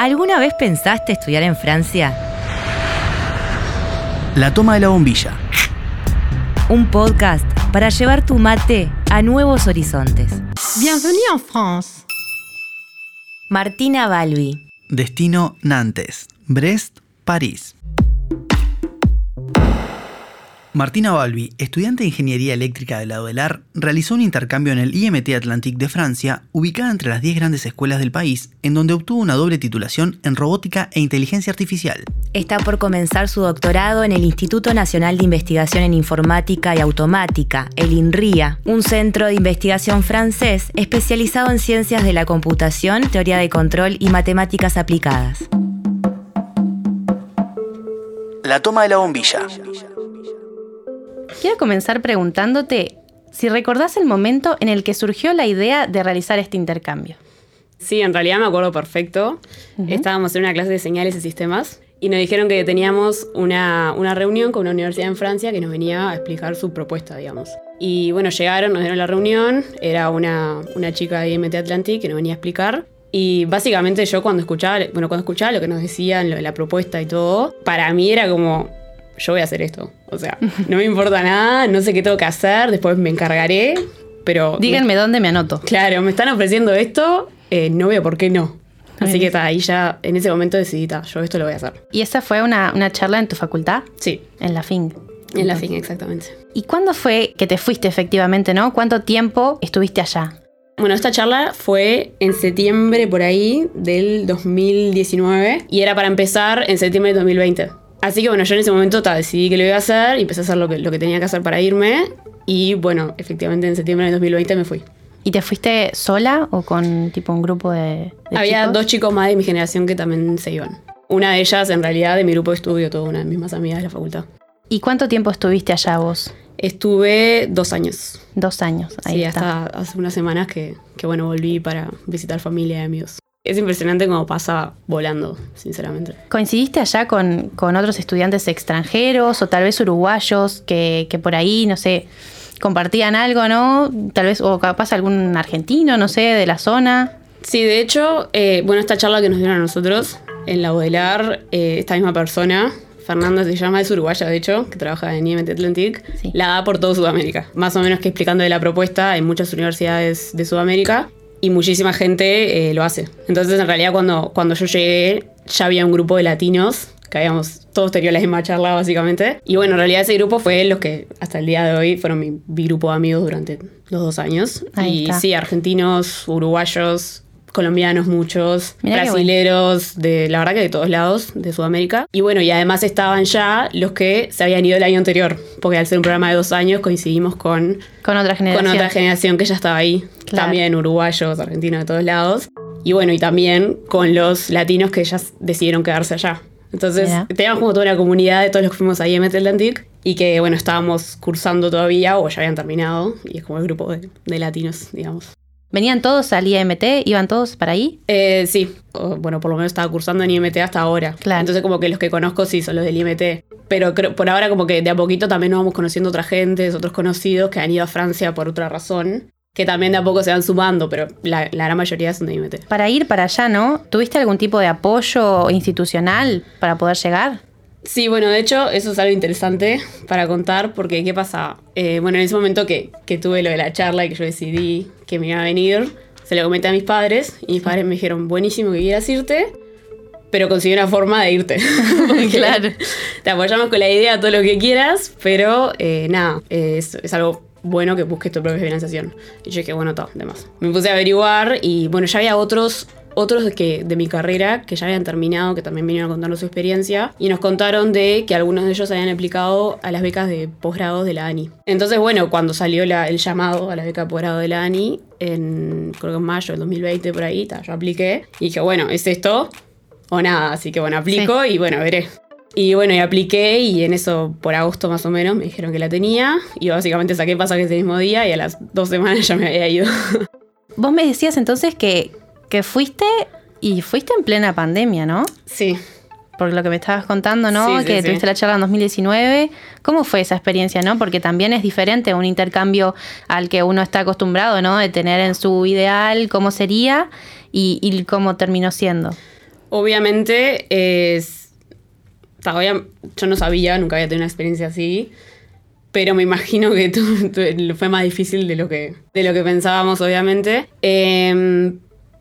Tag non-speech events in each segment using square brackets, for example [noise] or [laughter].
¿Alguna vez pensaste estudiar en Francia? La toma de la bombilla. Un podcast para llevar tu mate a nuevos horizontes. Bienvenue en France. Martina Balbi. Destino Nantes. Brest, París. Martina Balbi, estudiante de Ingeniería Eléctrica de la UDELAR, realizó un intercambio en el IMT Atlantique de Francia, ubicada entre las 10 grandes escuelas del país, en donde obtuvo una doble titulación en robótica e inteligencia artificial. Está por comenzar su doctorado en el Instituto Nacional de Investigación en Informática y Automática, el INRIA, un centro de investigación francés especializado en ciencias de la computación, teoría de control y matemáticas aplicadas. La toma de la bombilla. Quiero comenzar preguntándote si recordás el momento en el que surgió la idea de realizar este intercambio. Sí, en realidad me acuerdo perfecto. Estábamos en una clase de señales y sistemas y nos dijeron que teníamos una, una, reunión con una universidad en Francia que nos venía a explicar su propuesta, digamos. Y bueno, llegaron, nos dieron la reunión, era una, una chica de IMT Atlantic que nos venía a explicar. Y básicamente yo cuando escuchaba, bueno, cuando escuchaba lo que nos decían, lo de la propuesta y todo, para mí era como, yo voy a hacer esto. O sea, no me importa nada, no sé qué tengo que hacer, después me encargaré, pero... Díganme dónde me anoto. Claro, me están ofreciendo esto, eh, no veo por qué no. Así que está, ahí ya en ese momento decidí, yo esto lo voy a hacer. ¿Y esa fue una, una charla en tu facultad? Sí. En la FIN. En la FIN, exactamente. ¿Y cuándo fue que te fuiste efectivamente, no? ¿Cuánto tiempo estuviste allá? Bueno, esta charla fue en septiembre por ahí del 2019 y era para empezar en septiembre del 2020. Así que bueno, yo en ese momento decidí que lo iba a hacer y empecé a hacer lo que, lo que tenía que hacer para irme. Y bueno, efectivamente en septiembre de 2020 me fui. ¿Y te fuiste sola o con tipo un grupo de, de Había chicos? dos chicos más de mi generación que también se iban. Una de ellas, en realidad, de mi grupo de estudio, toda una de mis más amigas de la facultad. ¿Y cuánto tiempo estuviste allá vos? Estuve dos años. Dos años, ahí sí, está. hasta hace unas semanas que, que, bueno, volví para visitar familia y amigos. Es impresionante cómo pasa volando, sinceramente. ¿Coincidiste allá con, con otros estudiantes extranjeros o tal vez uruguayos que, que, por ahí, no sé, compartían algo, ¿no? Tal vez, o capaz algún argentino, no sé, de la zona. Sí, de hecho, eh, bueno, esta charla que nos dieron a nosotros en la Bodelar, eh, esta misma persona, Fernanda se llama, es uruguaya de hecho, que trabaja en IMT Atlantic, sí. la da por todo Sudamérica. Más o menos que explicando de la propuesta en muchas universidades de Sudamérica y muchísima gente eh, lo hace. Entonces, en realidad, cuando, cuando yo llegué, ya había un grupo de latinos que habíamos todos tenido la misma charla básicamente. Y bueno, en realidad ese grupo fue los que hasta el día de hoy fueron mi, mi grupo de amigos durante los dos años. Ahí y está. sí, argentinos, uruguayos, colombianos muchos, Mirá brasileros, de la verdad que de todos lados de Sudamérica. Y bueno, y además estaban ya los que se habían ido el año anterior, porque al ser un programa de dos años coincidimos con, Con otra generación. con otra generación que ya estaba ahí, Claro. también uruguayos, argentinos de todos lados. Y bueno, y también con los latinos que ya decidieron quedarse allá. Entonces, teníamos como toda una comunidad de todos los que fuimos ahí a IMT Atlantic y que, bueno, estábamos cursando todavía o ya habían terminado y es como el grupo de, de latinos, digamos. ¿Venían todos al IMT? ¿Iban todos para ahí? Eh, sí, o, bueno, por lo menos estaba cursando en IMT hasta ahora. Claro. Entonces como que los que conozco sí son los del IMT. Pero creo- por ahora como que de a poquito también nos vamos conociendo otra gente, otros conocidos que han ido a Francia por otra razón, que también de a poco se van sumando, pero la, la gran mayoría son de IMT. Para ir para allá, ¿no? ¿Tuviste algún tipo de apoyo institucional para poder llegar? Sí, bueno, de hecho, eso es algo interesante para contar, porque ¿qué pasa? Eh, bueno, en ese momento que, que tuve lo de la charla y que yo decidí que me iba a venir, se lo comenté a mis padres, y mis padres me dijeron, buenísimo que quieras irte, pero consigue una forma de irte. [laughs] Porque Claro. Te apoyamos con la idea, todo lo que quieras, pero eh, nada, es, es algo bueno que busques tu propia financiación. Y yo dije, bueno, todo, demás. Me puse a averiguar y bueno, ya había otros otros de, que, de mi carrera que ya habían terminado, que también vinieron a contarnos su experiencia, y nos contaron de que algunos de ellos habían aplicado a las becas de posgrado de la ANI. Entonces, bueno, cuando salió la- el llamado a la beca de posgrado de la ANI, en creo que en mayo del 2020 por ahí, ta, yo apliqué, y dije, bueno, ¿es esto o nada? Así que bueno, aplico y bueno, veré. Y bueno, y apliqué y en eso, por agosto más o menos, me dijeron que la tenía, y básicamente saqué pasaje ese mismo día y a las dos semanas [laughs] ya me había ido. Vos me decías entonces que, que fuiste y fuiste en plena pandemia, ¿no? sí. Por lo que me estabas contando, ¿no? Sí, que sí. tuviste la charla en 2019. ¿Cómo fue esa experiencia, no? Porque también es diferente un intercambio al que uno está acostumbrado, ¿no? De tener en su ideal cómo sería y, y cómo terminó siendo. obviamente es... Todavía yo no sabía, nunca había tenido una experiencia así, pero me imagino que [laughs] tu- fue más difícil de lo que, de lo que pensábamos, obviamente. Eh,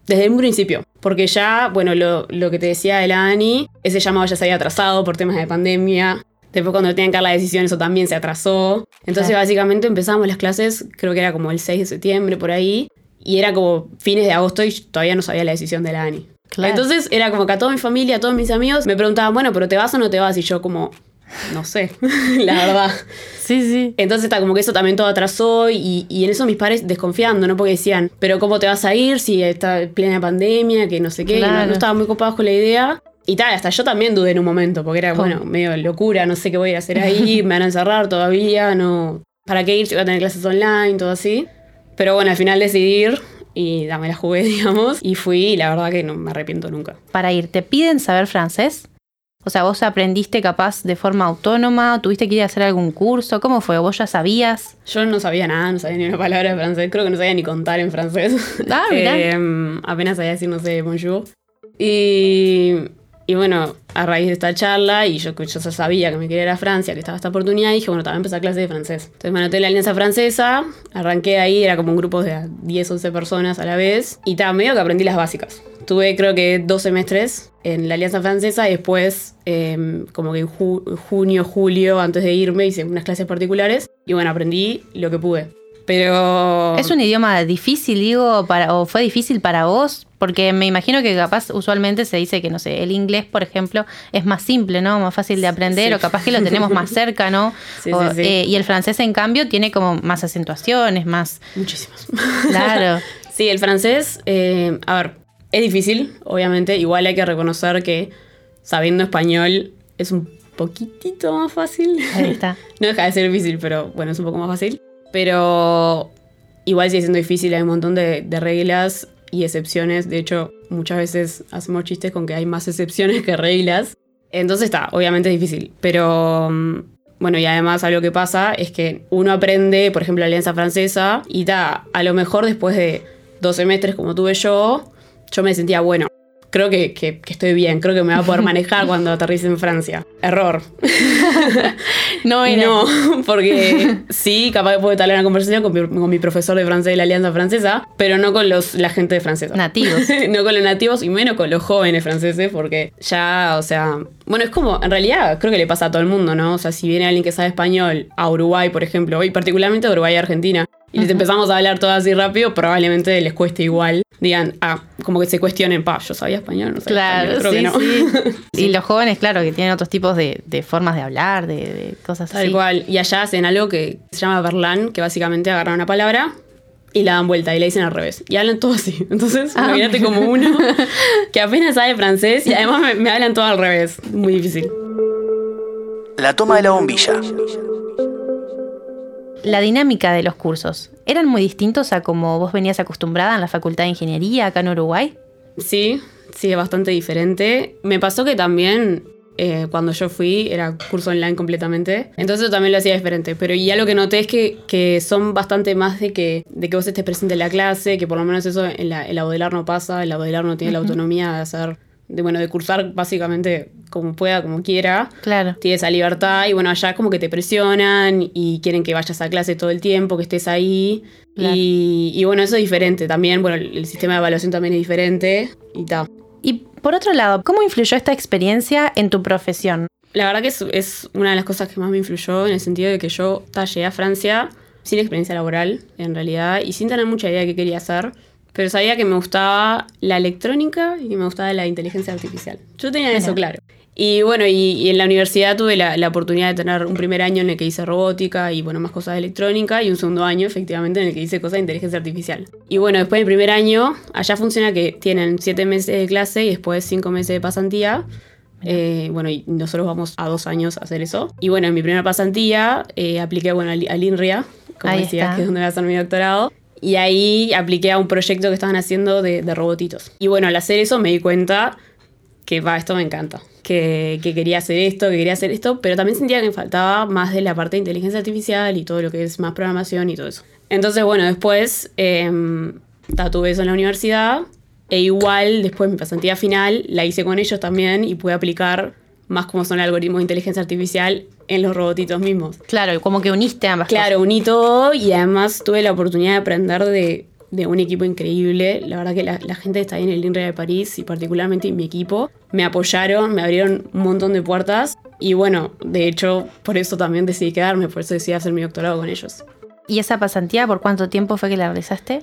desde un principio, porque ya, bueno, lo, lo que te decía de la Ani, ese llamado ya se había atrasado por temas de pandemia. Después cuando tenían que dar la decisión, eso también se atrasó. Entonces, Claro. básicamente empezamos las clases, creo que era como el 6 de septiembre, por ahí. Y era como fines de agosto y todavía no sabía la decisión de la Ani. Claro. Entonces era como que a toda mi familia, a todos mis amigos me preguntaban, bueno, pero ¿te vas o no te vas? Y yo como, no sé, [laughs] la verdad. Sí, sí. Entonces está como que eso también todo atrasó y, y en eso mis padres desconfiando, ¿no? Porque decían, pero ¿cómo te vas a ir si está en plena pandemia, que no sé qué? no- Claro. no, estaban muy copados con la idea. Y tal, hasta yo también dudé en un momento, porque era, bueno, medio locura, no sé qué voy a ir a hacer ahí, [laughs] me van a encerrar todavía, no... ¿Para qué ir si voy a tener clases online, todo así? Pero bueno, al final decidí ir y dame la jugué, [laughs] digamos, y fui y la verdad que no me arrepiento nunca. Para ir, ¿te piden saber francés? O sea, ¿vos aprendiste capaz de forma autónoma? ¿O ¿Tuviste que ir a hacer algún curso? ¿Cómo fue? ¿Vos ya sabías? Yo no sabía nada, no sabía ni una palabra de francés, creo que no sabía ni contar en francés. Ah, mirá. [laughs] Eh, apenas sabía decir, no sé, bonjour. Y, y bueno, a raíz de esta charla, y yo, yo ya sabía que me quería ir Francia, que estaba esta oportunidad, dije, bueno, también empezar clase de francés. Entonces me anoté en la Alianza Francesa, arranqué ahí, era como un grupo de 10, 11 personas a la vez, y estaba medio que aprendí las básicas. Tuve creo que dos semestres en la Alianza Francesa y después, eh, como que en ju- junio, julio, antes de irme, hice unas clases particulares y bueno, aprendí lo que pude. Pero... ¿Es un idioma difícil, digo, para, o fue difícil para vos? Porque me imagino que capaz usualmente se dice que, no sé, el inglés, por ejemplo, es más simple, ¿no? Más fácil de aprender, Sí. o capaz que lo tenemos más cerca, ¿no? [laughs] Sí, O, sí, sí. eh, y el francés, en cambio, tiene como más acentuaciones, más... Muchísimas. Claro. [laughs] Sí, el francés, eh, a ver, es difícil, obviamente. Igual hay que reconocer que sabiendo español es un poquitito más fácil. Ahí está. [laughs] no deja de ser difícil, pero bueno, es un poco más fácil. Pero igual sigue siendo difícil, hay un montón de, reglas y excepciones. De hecho, muchas veces hacemos chistes con que hay más excepciones que reglas. Entonces está, obviamente es difícil. Pero mm, bueno, y además algo que pasa es que uno aprende, por ejemplo, la alianza francesa y ta, a lo mejor después de dos semestres como tuve yo, yo me sentía, bueno, creo que, que- que estoy bien, creo que me va a poder manejar cuando aterrice en Francia. Error. [laughs] No Y era. no, [laughs] porque sí, capaz que puedo estar en una conversación con mi, con mi profesor de francés de la Alianza Francesa, pero no con los, la gente de francesa. Nativos. [laughs] no con los nativos y menos con los jóvenes franceses, porque ya, o sea, bueno, es como, en realidad creo que le pasa a todo el mundo, ¿no? O sea, si viene alguien que sabe español a Uruguay, por ejemplo, y particularmente a Uruguay y Argentina, y les empezamos a hablar todo así rápido, probablemente les cueste igual. Digan, ah, como que se cuestionen, pa, yo sabía español, no sabía Claro, español, creo sí, que no. sí. [laughs] Y los jóvenes, claro, que tienen otros tipos de, de formas de hablar, de, de cosas Tal así. cual. Y allá hacen algo que se llama verlan, que básicamente agarran una palabra y la dan vuelta y la dicen al revés. Y hablan todo así. [laughs] Entonces, Ah, imagínate como uno [laughs] que apenas sabe francés y además me, me hablan todo al revés. Muy difícil. La toma de la bombilla. La dinámica de los cursos, ¿eran muy distintos a como vos venías acostumbrada en la Facultad de Ingeniería acá en Uruguay? Sí, sí, es bastante diferente. Me pasó que también eh, cuando yo fui era curso online completamente. Entonces yo también lo hacía diferente. Pero ya lo que noté es que, que son bastante más de que, de que vos estés presente en la clase, que por lo menos eso en la, en la Baudelaire no pasa. En la Baudelaire no tiene la autonomía de hacer, de, bueno, de cursar básicamente como pueda, como quiera. Claro. Tiene esa libertad y bueno, allá como que te presionan y quieren que vayas a clase todo el tiempo, que estés ahí. Claro. Y, y bueno, eso es diferente. También, bueno, el, el sistema de evaluación también es diferente y tal. Y por otro lado, ¿cómo influyó esta experiencia en tu profesión? La verdad que es, es una de las cosas que más me influyó en el sentido de que yo ta, llegué a Francia sin experiencia laboral, en realidad, y sin tener mucha idea de qué quería hacer. Pero sabía que me gustaba la electrónica y me gustaba la inteligencia artificial. Yo tenía eso claro. Y bueno, y, y en la universidad tuve la, la oportunidad de tener un primer año en el que hice robótica y bueno, más cosas de electrónica y un segundo año efectivamente en el que hice cosas de inteligencia artificial. Y bueno, después del primer año, allá funciona que tienen siete meses de clase y después cinco meses de pasantía. Eh, bueno, y nosotros vamos a dos años a hacer eso. Y bueno, en mi primera pasantía eh, apliqué bueno, al, al INRIA, como Ahí decías, está. que es donde voy a hacer mi doctorado. Y ahí apliqué a un proyecto que estaban haciendo de, de robotitos. Y bueno, al hacer eso me di cuenta que va, esto me encanta. Que, que quería hacer esto, que quería hacer esto, pero también sentía que me faltaba más de la parte de inteligencia artificial y todo lo que es más programación y todo eso. Entonces, bueno, después eh, ta, tuve eso en la universidad E igual, después mi pasantía final la hice con ellos también y pude aplicar más como son algoritmos de inteligencia artificial en los robotitos mismos. Claro, como que uniste ambas Claro, uní todo y además tuve la oportunidad de aprender de, de un equipo increíble. La verdad que la, la gente está ahí en el INRIA de París y particularmente mi equipo me apoyaron, me abrieron un montón de puertas y bueno, de hecho, por eso también decidí quedarme, por eso decidí hacer mi doctorado con ellos. ¿Y esa pasantía por cuánto tiempo fue que la realizaste?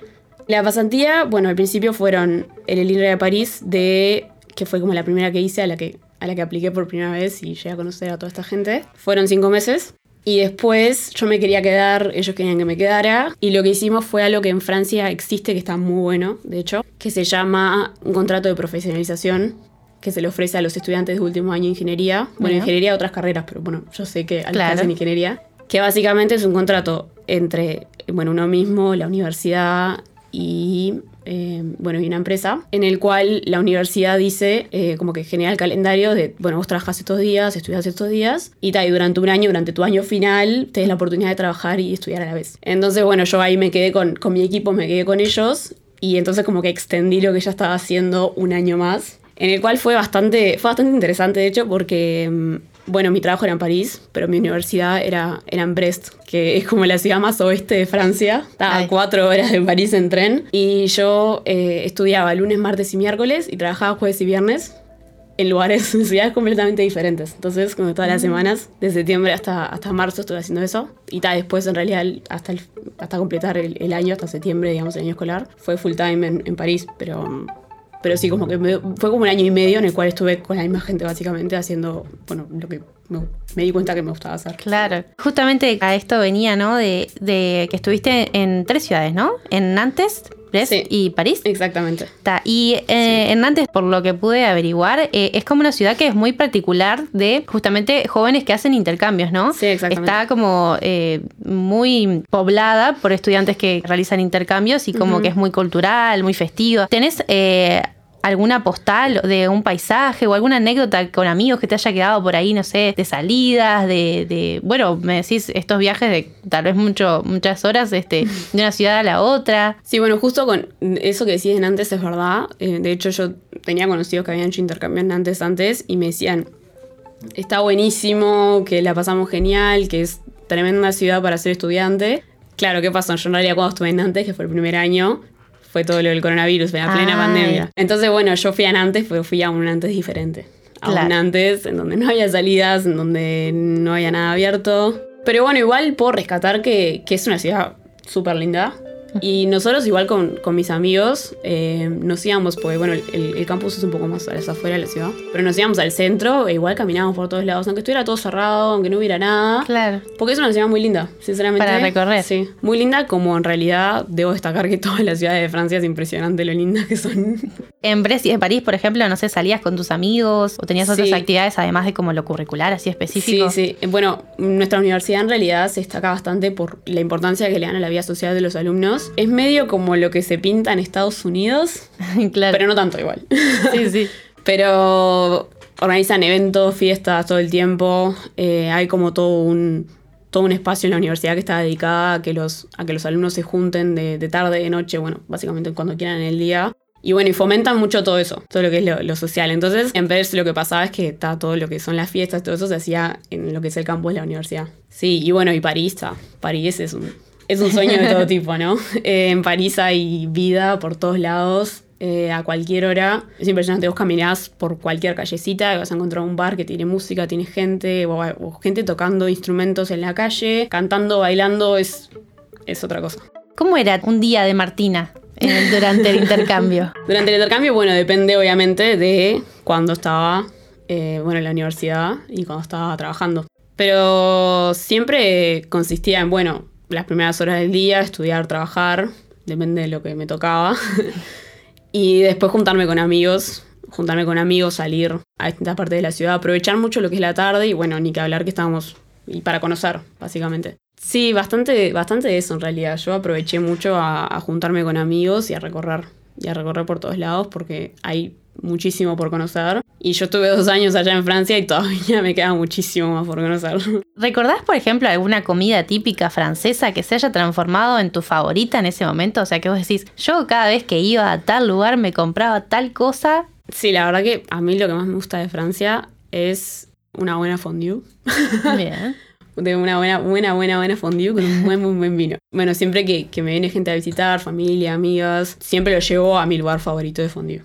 La pasantía, bueno, al principio fueron en el INRIA de París, de, que fue como la primera que hice, a la que a la que apliqué por primera vez y llegué a conocer a toda esta gente. Fueron cinco meses. Y después yo me quería quedar, ellos querían que me quedara. Y lo que hicimos fue algo que en Francia existe, que está muy bueno, de hecho, que se llama un contrato de profesionalización que se le ofrece a los estudiantes de último año de ingeniería. Bueno, Bueno. ingeniería otras carreras, pero bueno, yo sé que al Claro. en ingeniería. Que básicamente es un contrato entre, bueno, uno mismo, la universidad y, eh, bueno, y una empresa, en el cual la universidad dice, eh, como que genera el calendario de, bueno, vos trabajás estos días, estudias estos días, y tal, y durante un año, durante tu año final, tenés la oportunidad de trabajar y estudiar a la vez. Entonces, bueno, yo ahí me quedé con, con mi equipo, me quedé con ellos, y entonces como que extendí lo que ya estaba haciendo un año más, en el cual fue bastante, fue bastante interesante, de hecho, porque... mm, bueno, mi trabajo era en París, pero mi universidad era, era en Brest, que es como la ciudad más oeste de Francia. Estaba Ay. a cuatro horas de París en tren. Y yo eh, estudiaba lunes, martes y miércoles y trabajaba jueves y viernes en lugares, [laughs] en ciudades completamente diferentes. Entonces, como todas las semanas, de septiembre hasta, hasta marzo estuve haciendo eso. Y después en realidad hasta, el- hasta completar el, el año, hasta septiembre, digamos, el año escolar, fue full time en, en París, pero... Pero sí, como que me- fue como un año y medio en el cual estuve con la misma gente básicamente haciendo, bueno, lo que me, me di cuenta que me gustaba hacer. Claro. Justamente a esto venía, ¿no? De, de que estuviste en tres ciudades, ¿no? En Nantes, Sí. y París. Exactamente. Ta, Y eh, en Nantes, por lo que pude averiguar, eh, es como una ciudad que es muy particular de justamente jóvenes que hacen intercambios, ¿no? Sí, exactamente. Está como eh, muy poblada por estudiantes que realizan intercambios y como que es muy cultural, muy festivo. ¿Tenés alguna postal de un paisaje o alguna anécdota con amigos que te haya quedado por ahí, no sé, de salidas, de, de- bueno, me decís estos viajes de tal vez mucho, muchas horas este, [laughs] de una ciudad a la otra? Sí, bueno, justo con eso que decías en antes es verdad. Eh, de hecho, yo tenía conocidos que habían hecho intercambio en antes antes y me decían, está buenísimo, que la pasamos genial, que es tremenda ciudad para ser estudiante. Claro, ¿qué pasó? Yo en realidad cuando estuve en Nantes, que fue el primer año, fue todo lo del coronavirus, en la plena Ay. pandemia. Entonces, bueno, yo fui a Nantes, pero fui a un Nantes diferente. A Claro. un Nantes en donde no había salidas, en donde no había nada abierto. Pero bueno, igual puedo rescatar que, que es una ciudad súper linda. Y nosotros igual con, con mis amigos eh, nos íbamos, porque bueno, el, el campus es un poco más a las afueras de la ciudad, pero nos íbamos al centro e igual caminábamos por todos lados, aunque estuviera todo cerrado, aunque no hubiera nada. Claro. Porque es una ciudad muy linda, sinceramente. Para recorrer. Sí, muy linda como en realidad debo destacar que todas las ciudades de Francia es impresionante lo lindas que son. En Brest y en París, por ejemplo, no sé, salías con tus amigos o tenías otras actividades además de como lo curricular, así específico. Sí, sí. Bueno, nuestra universidad en realidad se destaca bastante por la importancia que le dan a la vida social de los alumnos. Es medio como lo que se pinta en Estados Unidos, [laughs] claro. pero no tanto igual. sí, sí. [laughs] Pero organizan eventos, fiestas todo el tiempo. Eh, hay como todo un, todo un espacio en la universidad que está dedicada a que los, a que los alumnos se junten de, de tarde, de noche, bueno, básicamente cuando quieran en el día. Y bueno, y fomentan mucho todo eso, todo lo que es lo, lo social. Entonces, en vez lo que pasaba es que está todo lo que son las fiestas, todo eso se hacía en lo que es el campus de la universidad. Sí, y bueno, y París está. París es un, es un sueño de todo tipo, ¿no? [laughs] Eh, en París hay vida por todos lados, eh, a cualquier hora. Es impresionante, vos caminás por cualquier callecita y vas a encontrar un bar que tiene música, tiene gente, o, o gente tocando instrumentos en la calle, cantando, bailando, es, es otra cosa. ¿Cómo era un día de Martina eh, durante el intercambio? [laughs] Durante el intercambio, bueno, depende obviamente de cuándo estaba, eh, bueno, en la universidad y cuando estaba trabajando. Pero siempre consistía en, bueno, las primeras horas del día, estudiar, trabajar, depende de lo que me tocaba. [laughs] y después juntarme con amigos, juntarme con amigos, salir a distintas partes de la ciudad, aprovechar mucho lo que es la tarde y bueno, ni que hablar que estábamos, y para conocer, básicamente. Sí, bastante, bastante eso en realidad. Yo aproveché mucho a, a juntarme con amigos y a recorrer, y a recorrer por todos lados porque hay muchísimo por conocer. Y yo estuve dos años allá en Francia y todavía me queda muchísimo más por conocer. [laughs] ¿Recordás, por ejemplo, alguna comida típica francesa que se haya transformado en tu favorita en ese momento? O sea, que vos decís, yo cada vez que iba a tal lugar me compraba tal cosa. Sí, la verdad que a mí lo que más me gusta de Francia es una buena fondue. [laughs] Bien. de una buena, buena, buena, buena fondue con un buen, muy buen vino. Bueno, siempre que, que me viene gente a visitar, familia, amigas, siempre lo llevo a mi lugar favorito de fondue.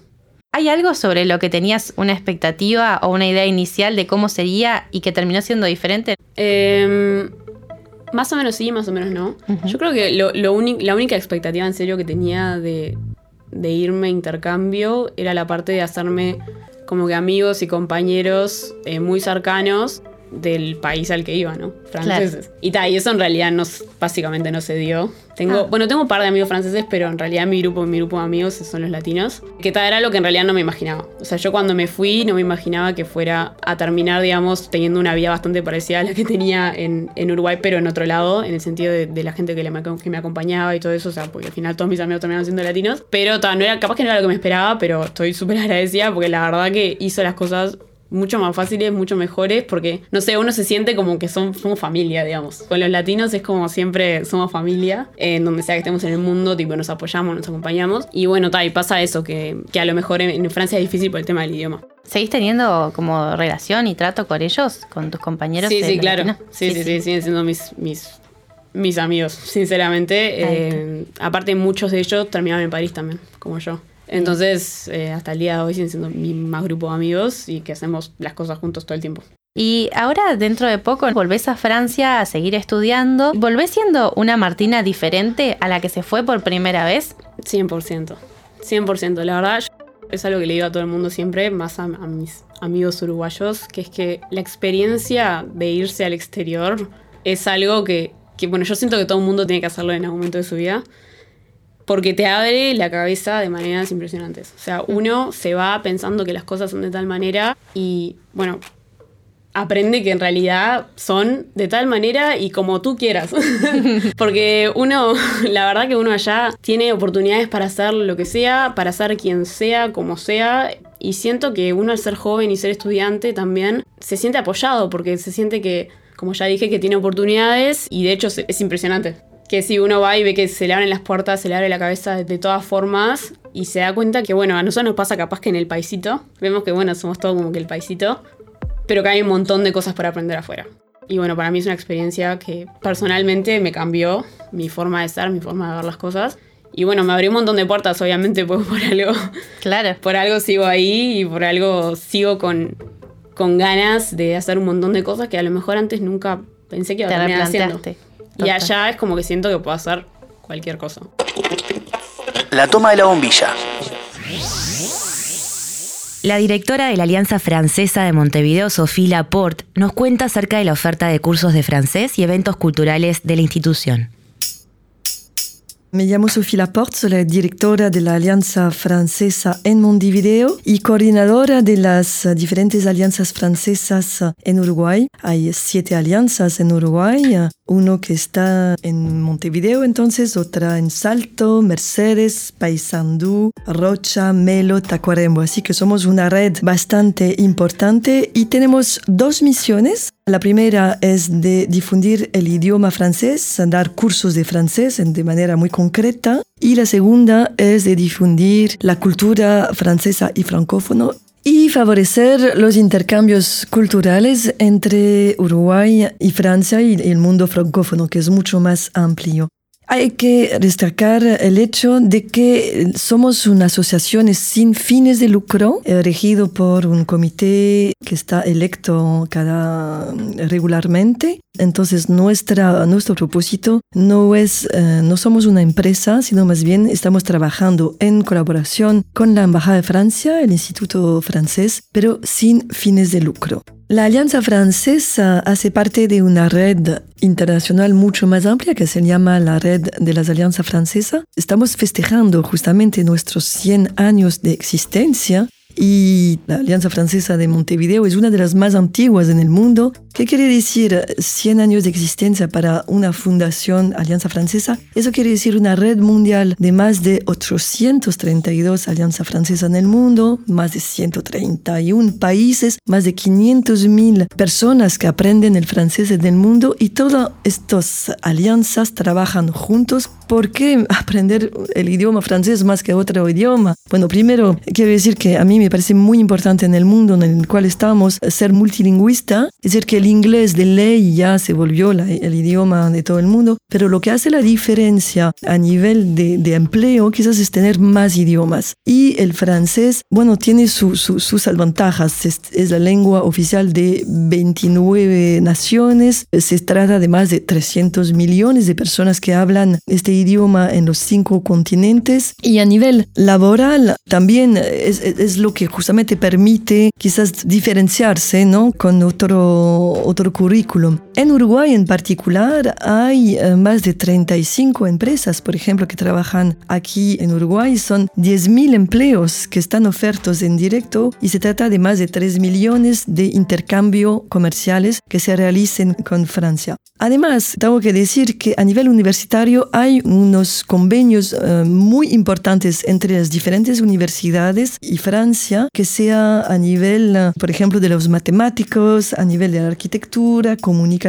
¿Hay algo sobre lo que tenías una expectativa o una idea inicial de cómo sería y que terminó siendo diferente? Eh, más o menos sí, más o menos no. Yo creo que lo, lo uni- la única expectativa en serio que tenía de, de irme a intercambio era la parte de hacerme como que amigos y compañeros eh, muy cercanos del país al que iba, ¿no? Franceses. Y ta, y eso en realidad no, básicamente no se dio. Tengo, Ah. bueno, tengo un par de amigos franceses, pero en realidad mi grupo, mi grupo de amigos son los latinos. Que tal era lo que en realidad no me imaginaba. O sea, yo cuando me fui no me imaginaba que fuera a terminar, digamos, teniendo una vida bastante parecida a la que tenía en, en Uruguay, pero en otro lado, en el sentido de, de la gente que, le, que me acompañaba y todo eso. O sea, porque al final todos mis amigos terminaron siendo latinos. Pero ta, no era, capaz que no era lo que me esperaba, pero estoy súper [laughs] agradecida porque la verdad que hizo las cosas mucho más fáciles, mucho mejores, porque, no sé, uno se siente como que son, somos familia, digamos. Con los latinos es como siempre somos familia, en donde sea que estemos en el mundo, tipo, nos apoyamos, nos acompañamos. Y bueno, tal, y pasa eso, que, que a lo mejor en, en Francia es difícil por el tema del idioma. ¿Seguís teniendo como relación y trato con ellos, con tus compañeros? Sí, sí, claro. Sí, sí, sí, siguen siendo mis, mis, mis amigos, sinceramente. Eh, aparte, muchos de ellos terminaron en París también, como yo. Entonces, eh, hasta el día de hoy siguen siendo mi más grupo de amigos y que hacemos las cosas juntos todo el tiempo. Y ahora, dentro de poco, volvés a Francia a seguir estudiando. ¿Volvés siendo una Martina diferente a la que se fue por primera vez? 100%. 100%. La verdad, es algo que le digo a todo el mundo siempre, más a, a mis amigos uruguayos, que es que la experiencia de irse al exterior es algo que, que, bueno, yo siento que todo el mundo tiene que hacerlo en algún momento de su vida. Porque te abre la cabeza de maneras impresionantes. O sea, uno se va pensando que las cosas son de tal manera y, bueno, aprende que en realidad son de tal manera y como tú quieras. [laughs] Porque uno, [laughs] la verdad que uno allá tiene oportunidades para hacer lo que sea, para ser quien sea, como sea. Y siento que uno al ser joven y ser estudiante también se siente apoyado porque se siente que, como ya dije, que tiene oportunidades y de hecho es impresionante. Que si uno va y ve que se le abren las puertas, se le abre la cabeza de, todas formas y se da cuenta que, bueno, a nosotros nos pasa capaz que en el paisito, vemos que, bueno, somos todo como que el paisito, pero que hay un montón de cosas para aprender afuera. Y bueno, para mí es una experiencia que personalmente me cambió mi forma de ser, mi forma de ver las cosas. Y bueno, me abrió un montón de puertas, obviamente, [laughs] pues por algo, Claro. por algo sigo ahí y por algo sigo con, con ganas de hacer un montón de cosas que a lo mejor antes nunca pensé que iba a Te terminar haciendo. Y allá es como que siento que puedo hacer cualquier cosa. La toma de la bombilla. La directora de la Alianza Francesa de Montevideo, Sophie Laporte, nos cuenta acerca de la oferta de cursos de francés y eventos culturales de la institución. Me llamo Sofía Laporte, soy la directora de la Alianza Francesa en Montevideo y coordinadora de las diferentes alianzas francesas en Uruguay. Hay siete alianzas en Uruguay, uno que está en Montevideo, entonces otra en Salto, Mercedes, Paysandú, Rocha, Melo, Tacuarembó. Así que somos una red bastante importante y tenemos dos misiones. La primera es de difundir el idioma francés, dar cursos de francés de manera muy concreta. Y la segunda es de difundir la cultura francesa y francófono y favorecer los intercambios culturales entre Uruguay y Francia y el mundo francófono, que es mucho más amplio. Hay que destacar el hecho de que somos una asociación sin fines de lucro, regido por un comité que está electo cada regularmente. Entonces nuestra, nuestro propósito no es, eh, no somos una empresa, sino más bien estamos trabajando en colaboración con la Embajada de Francia, el Instituto francés, pero sin fines de lucro. La Alianza Francesa hace parte de una red internacional mucho más amplia que se llama la Red de las Alianzas Francesas. Estamos festejando justamente nuestros 100 años de existencia y la Alianza Francesa de Montevideo es una de las más antiguas en el mundo, ¿Qué quiere decir 100 años de existencia para una fundación Alianza Francesa? Eso quiere decir una red mundial de más de 832 alianzas francesas en el mundo, más de 131 países, más de 500 mil personas que aprenden el francés en el mundo y todas estas alianzas trabajan juntos. ¿Por qué aprender el idioma francés más que otro idioma? Bueno, primero quiero decir que a mí me parece muy importante en el mundo en el cual estamos ser multilingüista, es decir, que el inglés de ley ya se volvió el idioma de todo el mundo, pero lo que hace la diferencia a nivel de, de empleo quizás es tener más idiomas. Y el francés, bueno, tiene sus ventajas, es, es, la lengua oficial de 29 naciones, se trata de más de 300 millones de personas que hablan este idioma en los cinco continentes. Y a nivel laboral también es, es lo que justamente permite quizás diferenciarse ¿no? con otro, otro currículum. En Uruguay en particular hay eh, más de 35 empresas, por ejemplo, que trabajan aquí en Uruguay. Son 10.000 empleos que están ofertos en directo y se trata de más de 3 millones de intercambio comerciales que se realicen con Francia. Además, tengo que decir que a nivel universitario hay unos convenios uh, muy importantes entre las diferentes universidades y Francia, que sea a nivel, uh, por ejemplo, de los matemáticos, a nivel de la arquitectura, comunicación,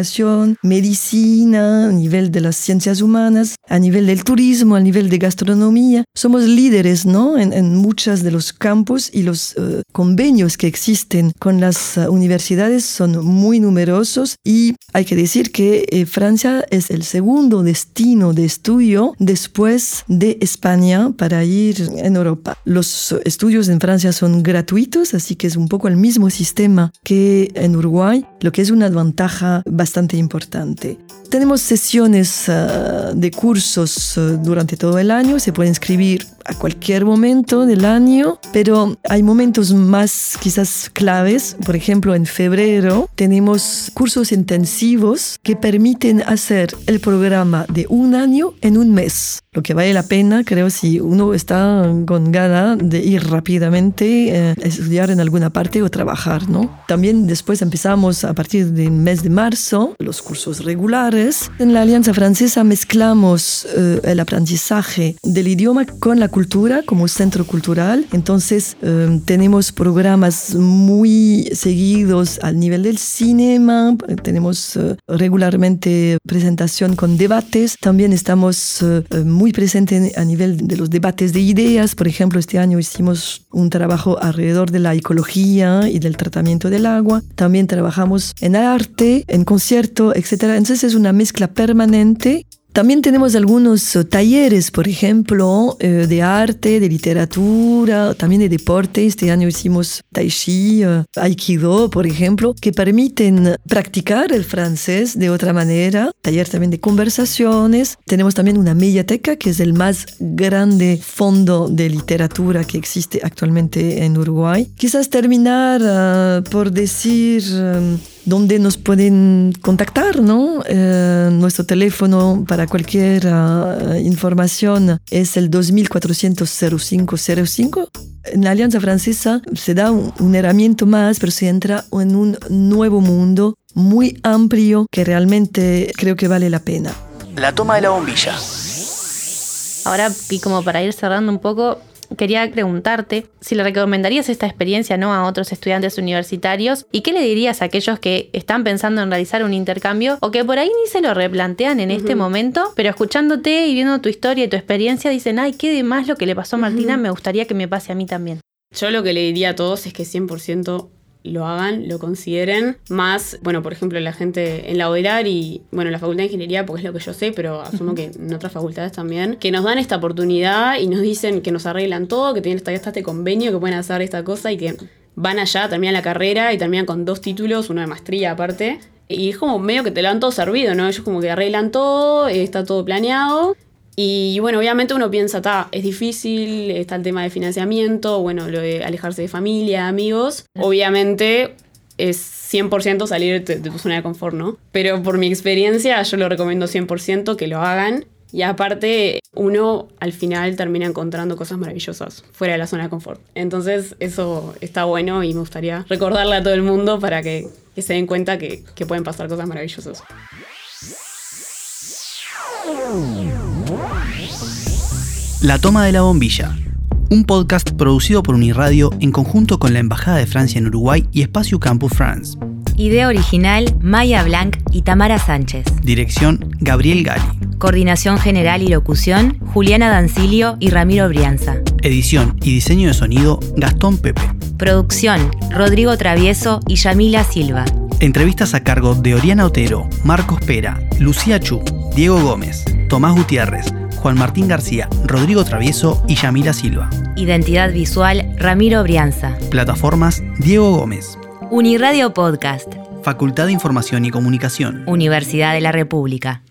medicina, a nivel de las ciencias humanas, a nivel del turismo, a nivel de gastronomía. Somos líderes ¿no? en, en muchos de los campos y los uh, convenios que existen con las universidades son muy numerosos y hay que decir que eh, Francia es el segundo destino de estudio después de España para ir en Europa. Los estudios en Francia son gratuitos, así que es un poco el mismo sistema que en Uruguay, lo que es una ventaja bastante importante. Tenemos sesiones uh, de cursos uh, durante todo el año, se puede inscribir a cualquier momento del año, pero hay momentos más quizás claves. Por ejemplo, en febrero tenemos cursos intensivos que permiten hacer el programa de un año en un mes. Lo que vale la pena, creo, si uno está con gana de ir rápidamente, eh, estudiar en alguna parte o trabajar, ¿no? También después empezamos a partir del mes de marzo los cursos regulares. En la Alianza Francesa mezclamos eh, el aprendizaje del idioma con la cultura como centro cultural. Entonces eh, tenemos programas muy seguidos al nivel del cinema, tenemos eh, regularmente presentación con debates, también estamos eh, muy presentes a nivel de los debates de ideas. Por ejemplo, este año hicimos un trabajo alrededor de la ecología y del tratamiento del agua. También trabajamos en arte, en concierto, etc. Entonces es una mezcla permanente también tenemos algunos eh, talleres, por ejemplo, eh, de arte, de literatura, también de deporte. Este año hicimos tai chi, eh, aikido, por ejemplo, que permiten practicar el francés de otra manera. Taller también de conversaciones. Tenemos también una mediateca, que es el más grande fondo de literatura que existe actualmente en Uruguay. Quizás terminar por decir donde nos pueden contactar, ¿no? Eh, nuestro teléfono para cualquier uh, información es el 2400-0505. En la Alianza Francesa se da un, un herramienta más, pero se entra en un nuevo mundo muy amplio que realmente creo que vale la pena. La toma de la bombilla. Ahora, y como para ir cerrando un poco, quería preguntarte si le recomendarías esta experiencia ¿no? a otros estudiantes universitarios y qué le dirías a aquellos que están pensando en realizar un intercambio o que por ahí ni se lo replantean en este momento, pero escuchándote y viendo tu historia y tu experiencia dicen, ay, qué de más lo que le pasó a Martina, me gustaría que me pase a mí también. Yo lo que le diría a todos es que 100% lo hagan, lo consideren. Más, bueno, por ejemplo, la gente en la OELAR y, bueno, la Facultad de Ingeniería, porque es lo que yo sé, pero asumo que en otras facultades también, que nos dan esta oportunidad y nos dicen que nos arreglan todo, que tienen hasta este convenio, que pueden hacer esta cosa y que van allá, terminan la carrera y terminan con dos títulos, uno de maestría aparte. Y es como medio que te lo dan todo servido, ¿no? Ellos como que arreglan todo, está todo planeado y bueno, obviamente uno piensa, está, es difícil, está el tema de financiamiento, bueno, lo de alejarse de familia, amigos. Obviamente es 100% salir de, tu zona de confort, ¿no? Pero por mi experiencia yo lo recomiendo 100% que lo hagan Y aparte, uno al final termina encontrando cosas maravillosas fuera de la zona de confort. Entonces, eso está bueno y me gustaría recordarle a todo el mundo para que, que se den cuenta que, que pueden pasar cosas maravillosas. La toma de la bombilla. Un podcast producido por Uniradio en conjunto con la Embajada de Francia en Uruguay y Espacio Campus France. Idea original, Maya Blanc y Tamara Sánchez. Dirección, Gabriel Gali. Coordinación general y locución, Juliana Dancilio y Ramiro Brianza. Edición y diseño de sonido, Gastón Pepe. Producción, Rodrigo Travieso y Yamila Silva. Entrevistas a cargo de Oriana Otero, Marcos Pera, Lucía Chu, Diego Gómez, Tomás Gutiérrez, Juan Martín García, Rodrigo Travieso y Yamila Silva. Identidad visual, Ramiro Brianza. Plataformas, Diego Gómez. Uniradio Podcast. Facultad de Información y Comunicación. Universidad de la República.